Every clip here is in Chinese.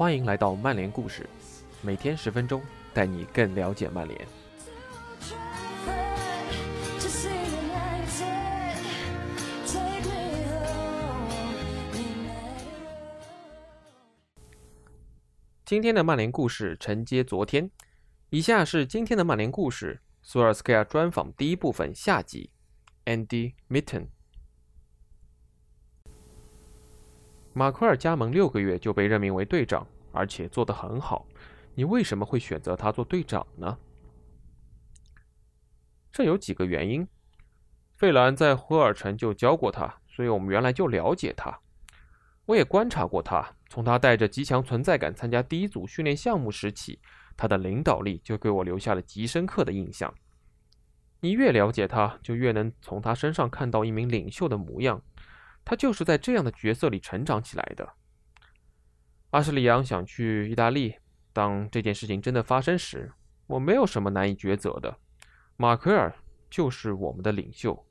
欢迎来到曼联故事，每天十分钟，带你更了解曼联。今天的曼联故事承接昨天，以下是今天的曼联故事：索尔斯克亚专访第一部分下集。Andy Mitten，马奎尔加盟六个月就被任命为队长，而且做得很好。你为什么会选择他做队长呢？这有几个原因。费兰在霍尔城就教过他，所以我们原来就了解他。我也观察过他，从他带着极强存在感参加第一组训练项目时起，他的领导力就给我留下了极深刻的印象。你越了解他，就越能从他身上看到一名领袖的模样。他就是在这样的角色里成长起来的。阿什利杨想去意大利，当这件事情真的发生时，我没有什么难以抉择的。马奎尔就是我们的领袖。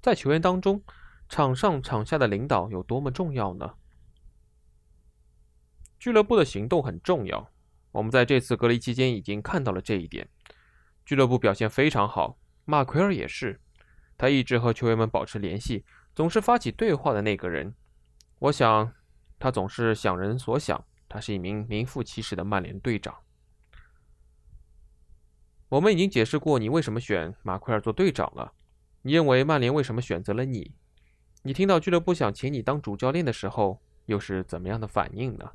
在球员当中，场上场下的领导有多么重要呢？俱乐部的行动很重要。我们在这次隔离期间已经看到了这一点。俱乐部表现非常好，马奎尔也是。他一直和球员们保持联系，总是发起对话的那个人。我想，他总是想人所想。他是一名名副其实的曼联队长。我们已经解释过你为什么选马奎尔做队长了。你认为曼联为什么选择了你？你听到俱乐部想请你当主教练的时候，又是怎么样的反应呢？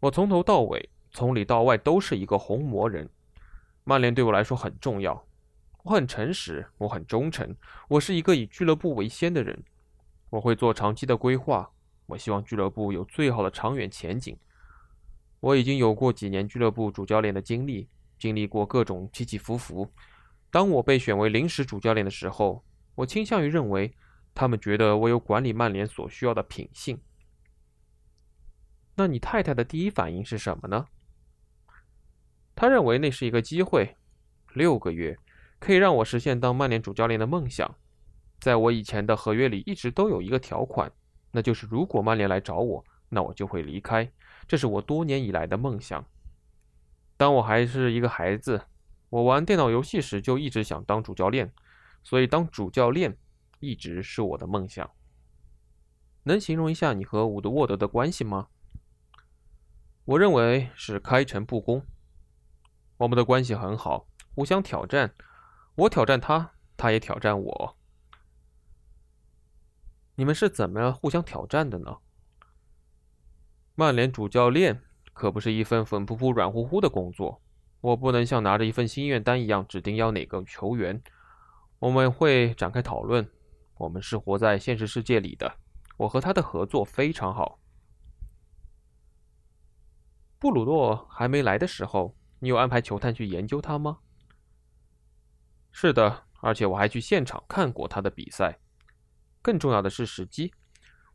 我从头到尾，从里到外都是一个红魔人。曼联对我来说很重要，我很诚实，我很忠诚，我是一个以俱乐部为先的人。我会做长期的规划，我希望俱乐部有最好的长远前景。我已经有过几年俱乐部主教练的经历，经历过各种起起伏伏。当我被选为临时主教练的时候，我倾向于认为，他们觉得我有管理曼联所需要的品性。那你太太的第一反应是什么呢？她认为那是一个机会，六个月可以让我实现当曼联主教练的梦想。在我以前的合约里一直都有一个条款，那就是如果曼联来找我，那我就会离开。这是我多年以来的梦想。当我还是一个孩子，我玩电脑游戏时就一直想当主教练，所以当主教练一直是我的梦想。能形容一下你和伍德沃德的关系吗？我认为是开诚布公，我们的关系很好，互相挑战，我挑战他，他也挑战我。你们是怎么样互相挑战的呢？曼联主教练可不是一份粉扑扑、软乎乎的工作，我不能像拿着一份心愿单一样指定要哪个球员。我们会展开讨论，我们是活在现实世界里的。我和他的合作非常好。布鲁诺还没来的时候，你有安排球探去研究他吗？是的，而且我还去现场看过他的比赛。更重要的是时机，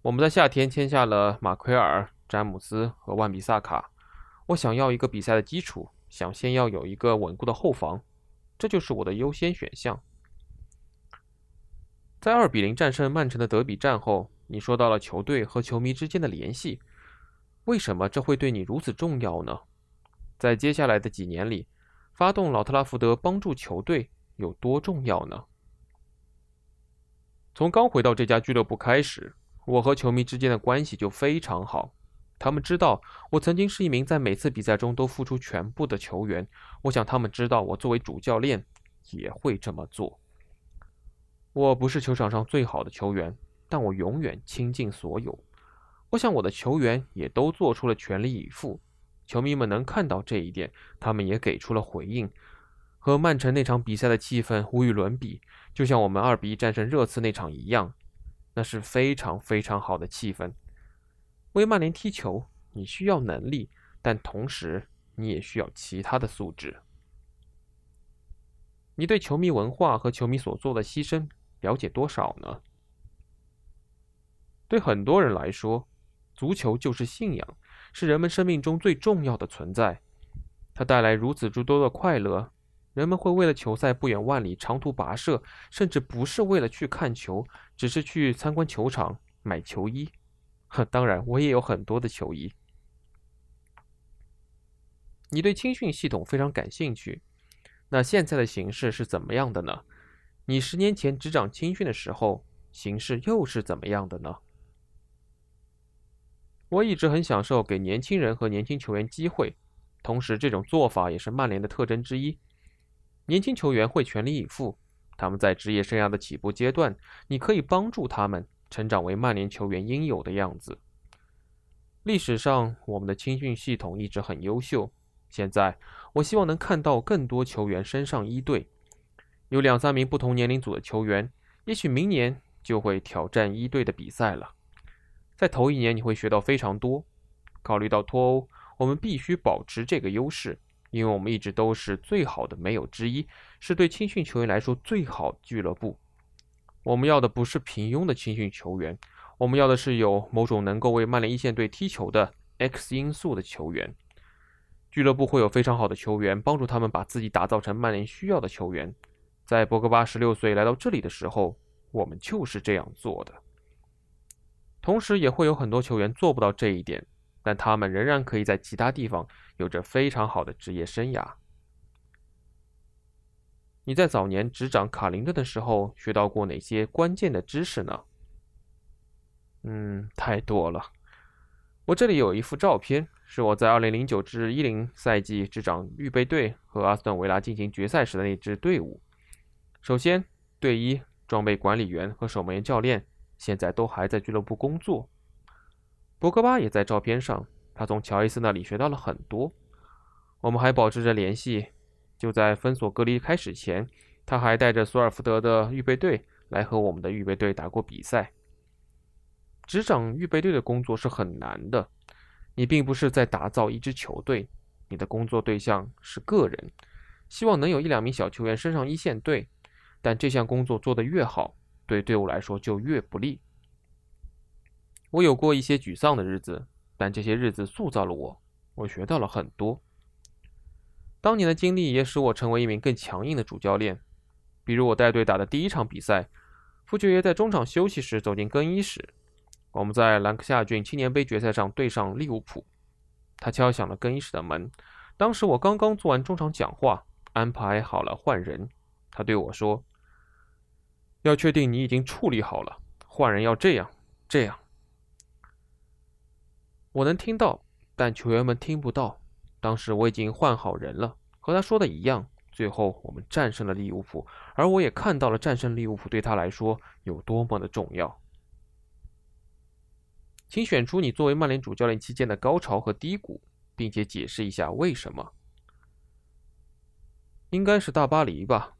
我们在夏天签下了马奎尔、詹姆斯和万比萨卡。我想要一个比赛的基础，想先要有一个稳固的后防，这就是我的优先选项。在二比零战胜曼城的德比战后，你说到了球队和球迷之间的联系。为什么这会对你如此重要呢？在接下来的几年里，发动老特拉福德帮助球队有多重要呢？从刚回到这家俱乐部开始，我和球迷之间的关系就非常好。他们知道我曾经是一名在每次比赛中都付出全部的球员。我想他们知道我作为主教练也会这么做。我不是球场上最好的球员，但我永远倾尽所有。我想我的球员也都做出了全力以赴，球迷们能看到这一点，他们也给出了回应。和曼城那场比赛的气氛无与伦比，就像我们二比一战胜热刺那场一样，那是非常非常好的气氛。为曼联踢球，你需要能力，但同时你也需要其他的素质。你对球迷文化和球迷所做的牺牲了解多少呢？对很多人来说。足球就是信仰，是人们生命中最重要的存在。它带来如此诸多的快乐，人们会为了球赛不远万里长途跋涉，甚至不是为了去看球，只是去参观球场，买球衣。呵当然，我也有很多的球衣。你对青训系统非常感兴趣，那现在的形势是怎么样的呢？你十年前执掌青训的时候，形势又是怎么样的呢？我一直很享受给年轻人和年轻球员机会，同时这种做法也是曼联的特征之一。年轻球员会全力以赴，他们在职业生涯的起步阶段，你可以帮助他们成长为曼联球员应有的样子。历史上，我们的青训系统一直很优秀。现在，我希望能看到更多球员升上一队，有两三名不同年龄组的球员，也许明年就会挑战一队的比赛了。在头一年，你会学到非常多。考虑到脱欧，我们必须保持这个优势，因为我们一直都是最好的没有之一，是对青训球员来说最好俱乐部。我们要的不是平庸的青训球员，我们要的是有某种能够为曼联一线队踢球的 X 因素的球员。俱乐部会有非常好的球员，帮助他们把自己打造成曼联需要的球员。在博格巴十六岁来到这里的时候，我们就是这样做的。同时，也会有很多球员做不到这一点，但他们仍然可以在其他地方有着非常好的职业生涯。你在早年执掌卡林顿的时候学到过哪些关键的知识呢？嗯，太多了。我这里有一幅照片。是我在2009至10赛季执掌预备队和阿斯顿维拉进行决赛时的那支队伍。首先，队医、装备管理员和守门员教练现在都还在俱乐部工作。博格巴也在照片上，他从乔伊斯那里学到了很多。我们还保持着联系。就在封锁隔离开始前，他还带着索尔福德的预备队来和我们的预备队打过比赛。执掌预备队的工作是很难的。你并不是在打造一支球队，你的工作对象是个人，希望能有一两名小球员升上一线队，但这项工作做得越好，对队伍来说就越不利。我有过一些沮丧的日子，但这些日子塑造了我，我学到了很多。当年的经历也使我成为一名更强硬的主教练。比如我带队打的第一场比赛，傅爵爷在中场休息时走进更衣室。我们在兰克夏郡青年杯决赛上对上利物浦，他敲响了更衣室的门。当时我刚刚做完中场讲话，安排好了换人。他对我说：“要确定你已经处理好了，换人要这样这样。”我能听到，但球员们听不到。当时我已经换好人了，和他说的一样。最后我们战胜了利物浦，而我也看到了战胜利物浦对他来说有多么的重要。请选出你作为曼联主教练期间的高潮和低谷，并且解释一下为什么。应该是大巴黎吧，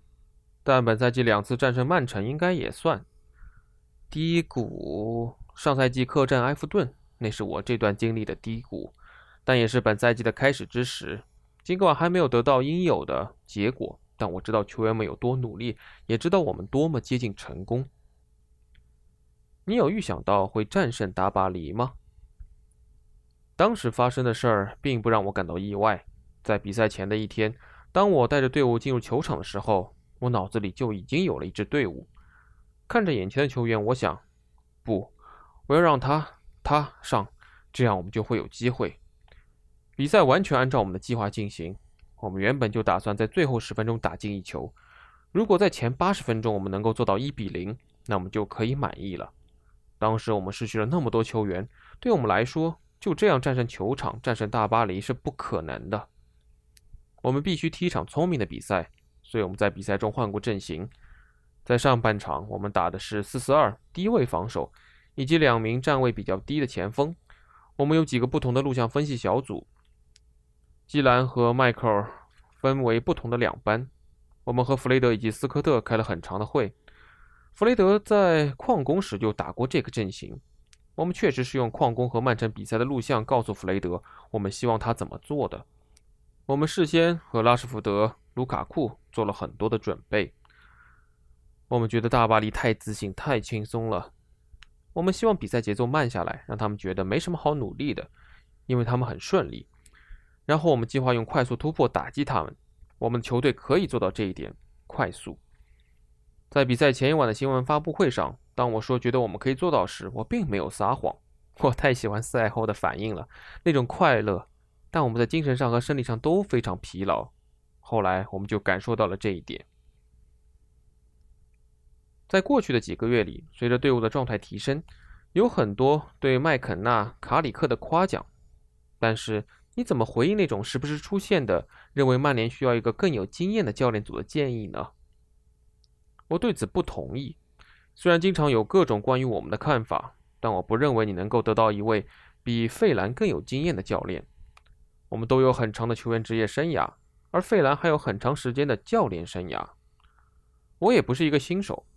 但本赛季两次战胜曼城应该也算。低谷，上赛季客战埃弗顿，那是我这段经历的低谷，但也是本赛季的开始之时。尽管还没有得到应有的结果，但我知道球员们有多努力，也知道我们多么接近成功。你有预想到会战胜达巴黎吗？当时发生的事儿并不让我感到意外。在比赛前的一天，当我带着队伍进入球场的时候，我脑子里就已经有了一支队伍。看着眼前的球员，我想，不，我要让他他上，这样我们就会有机会。比赛完全按照我们的计划进行。我们原本就打算在最后十分钟打进一球。如果在前八十分钟我们能够做到一比零，那我们就可以满意了。当时我们失去了那么多球员，对我们来说，就这样战胜球场、战胜大巴黎是不可能的。我们必须踢一场聪明的比赛，所以我们在比赛中换过阵型。在上半场，我们打的是四四二低位防守，以及两名站位比较低的前锋。我们有几个不同的录像分析小组，基兰和迈克尔分为不同的两班。我们和弗雷德以及斯科特开了很长的会。弗雷德在矿工时就打过这个阵型。我们确实是用矿工和曼城比赛的录像告诉弗雷德，我们希望他怎么做的。我们事先和拉什福德、卢卡库做了很多的准备。我们觉得大巴黎太自信、太轻松了。我们希望比赛节奏慢下来，让他们觉得没什么好努力的，因为他们很顺利。然后我们计划用快速突破打击他们。我们球队可以做到这一点，快速。在比赛前一晚的新闻发布会上，当我说觉得我们可以做到时，我并没有撒谎。我太喜欢赛后的反应了，那种快乐。但我们在精神上和生理上都非常疲劳。后来我们就感受到了这一点。在过去的几个月里，随着队伍的状态提升，有很多对麦肯纳、卡里克的夸奖。但是你怎么回应那种时不时出现的认为曼联需要一个更有经验的教练组的建议呢？我对此不同意。虽然经常有各种关于我们的看法，但我不认为你能够得到一位比费兰更有经验的教练。我们都有很长的球员职业生涯，而费兰还有很长时间的教练生涯。我也不是一个新手。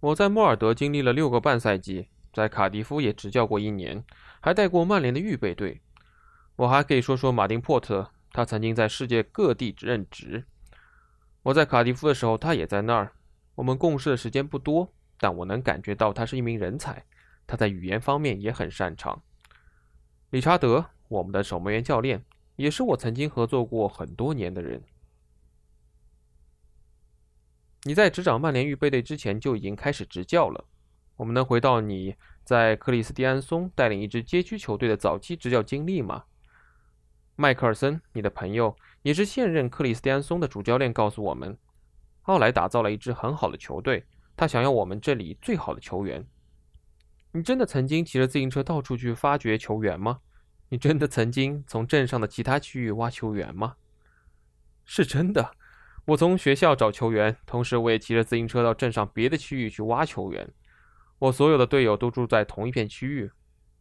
我在莫尔德经历了六个半赛季，在卡迪夫也执教过一年，还带过曼联的预备队。我还可以说说马丁·珀特，他曾经在世界各地任职。我在卡迪夫的时候，他也在那儿。我们共事的时间不多，但我能感觉到他是一名人才。他在语言方面也很擅长。理查德，我们的守门员教练，也是我曾经合作过很多年的人。你在执掌曼联预备队之前就已经开始执教了。我们能回到你在克里斯蒂安松带领一支街区球队的早期执教经历吗？迈克尔森，你的朋友，也是现任克里斯蒂安松的主教练，告诉我们。奥莱打造了一支很好的球队，他想要我们这里最好的球员。你真的曾经骑着自行车到处去发掘球员吗？你真的曾经从镇上的其他区域挖球员吗？是真的，我从学校找球员，同时我也骑着自行车到镇上别的区域去挖球员。我所有的队友都住在同一片区域，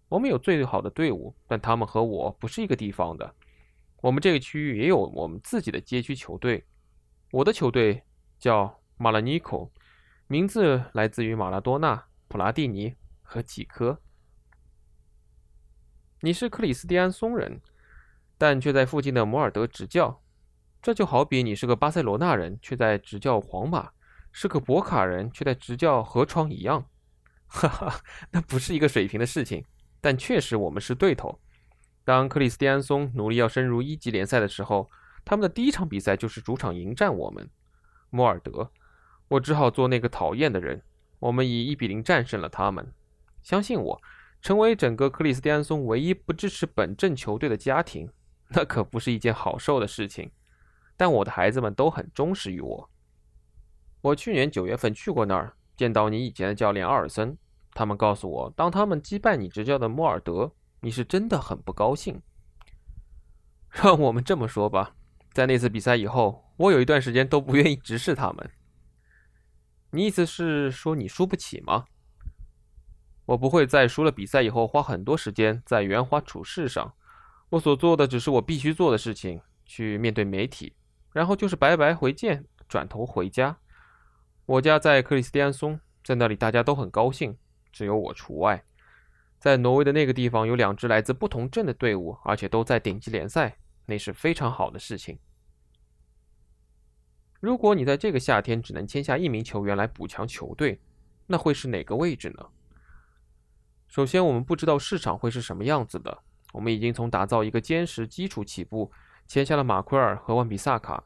我们有最好的队伍，但他们和我不是一个地方的。我们这个区域也有我们自己的街区球队，我的球队。叫马拉尼科，名字来自于马拉多纳、普拉蒂尼和几科。你是克里斯蒂安松人，但却在附近的摩尔德执教，这就好比你是个巴塞罗那人，却在执教皇马；是个博卡人，却在执教河床一样。哈哈，那不是一个水平的事情，但确实我们是对头。当克里斯蒂安松努力要升入一级联赛的时候，他们的第一场比赛就是主场迎战我们。莫尔德，我只好做那个讨厌的人。我们以一比零战胜了他们。相信我，成为整个克里斯蒂安松唯一不支持本镇球队的家庭，那可不是一件好受的事情。但我的孩子们都很忠实于我。我去年九月份去过那儿，见到你以前的教练阿尔森。他们告诉我，当他们击败你执教的莫尔德，你是真的很不高兴。让我们这么说吧。在那次比赛以后，我有一段时间都不愿意直视他们。你意思是说你输不起吗？我不会在输了比赛以后花很多时间在圆滑处事上。我所做的只是我必须做的事情，去面对媒体，然后就是拜拜回见，转头回家。我家在克里斯蒂安松，在那里大家都很高兴，只有我除外。在挪威的那个地方有两支来自不同镇的队伍，而且都在顶级联赛。那是非常好的事情。如果你在这个夏天只能签下一名球员来补强球队，那会是哪个位置呢？首先，我们不知道市场会是什么样子的。我们已经从打造一个坚实基础起步，签下了马奎尔和万比萨卡，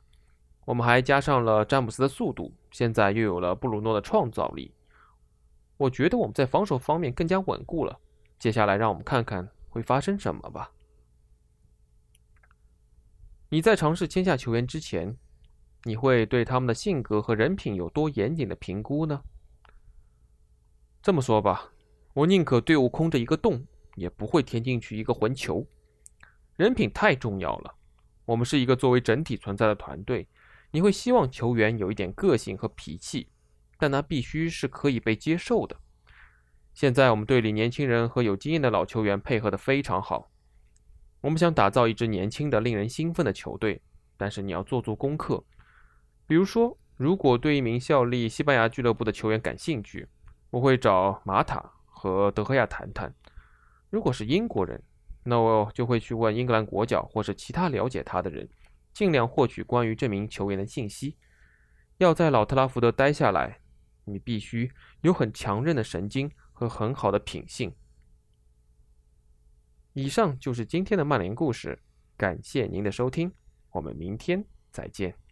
我们还加上了詹姆斯的速度，现在又有了布鲁诺的创造力。我觉得我们在防守方面更加稳固了。接下来，让我们看看会发生什么吧。你在尝试签下球员之前，你会对他们的性格和人品有多严谨的评估呢？这么说吧，我宁可队伍空着一个洞，也不会填进去一个混球。人品太重要了。我们是一个作为整体存在的团队，你会希望球员有一点个性和脾气，但他必须是可以被接受的。现在我们队里年轻人和有经验的老球员配合的非常好。我们想打造一支年轻的、令人兴奋的球队，但是你要做做功课。比如说，如果对一名效力西班牙俱乐部的球员感兴趣，我会找马塔和德赫亚谈谈；如果是英国人，那我就会去问英格兰国脚或是其他了解他的人，尽量获取关于这名球员的信息。要在老特拉福德待下来，你必须有很强韧的神经和很好的品性。以上就是今天的曼联故事，感谢您的收听，我们明天再见。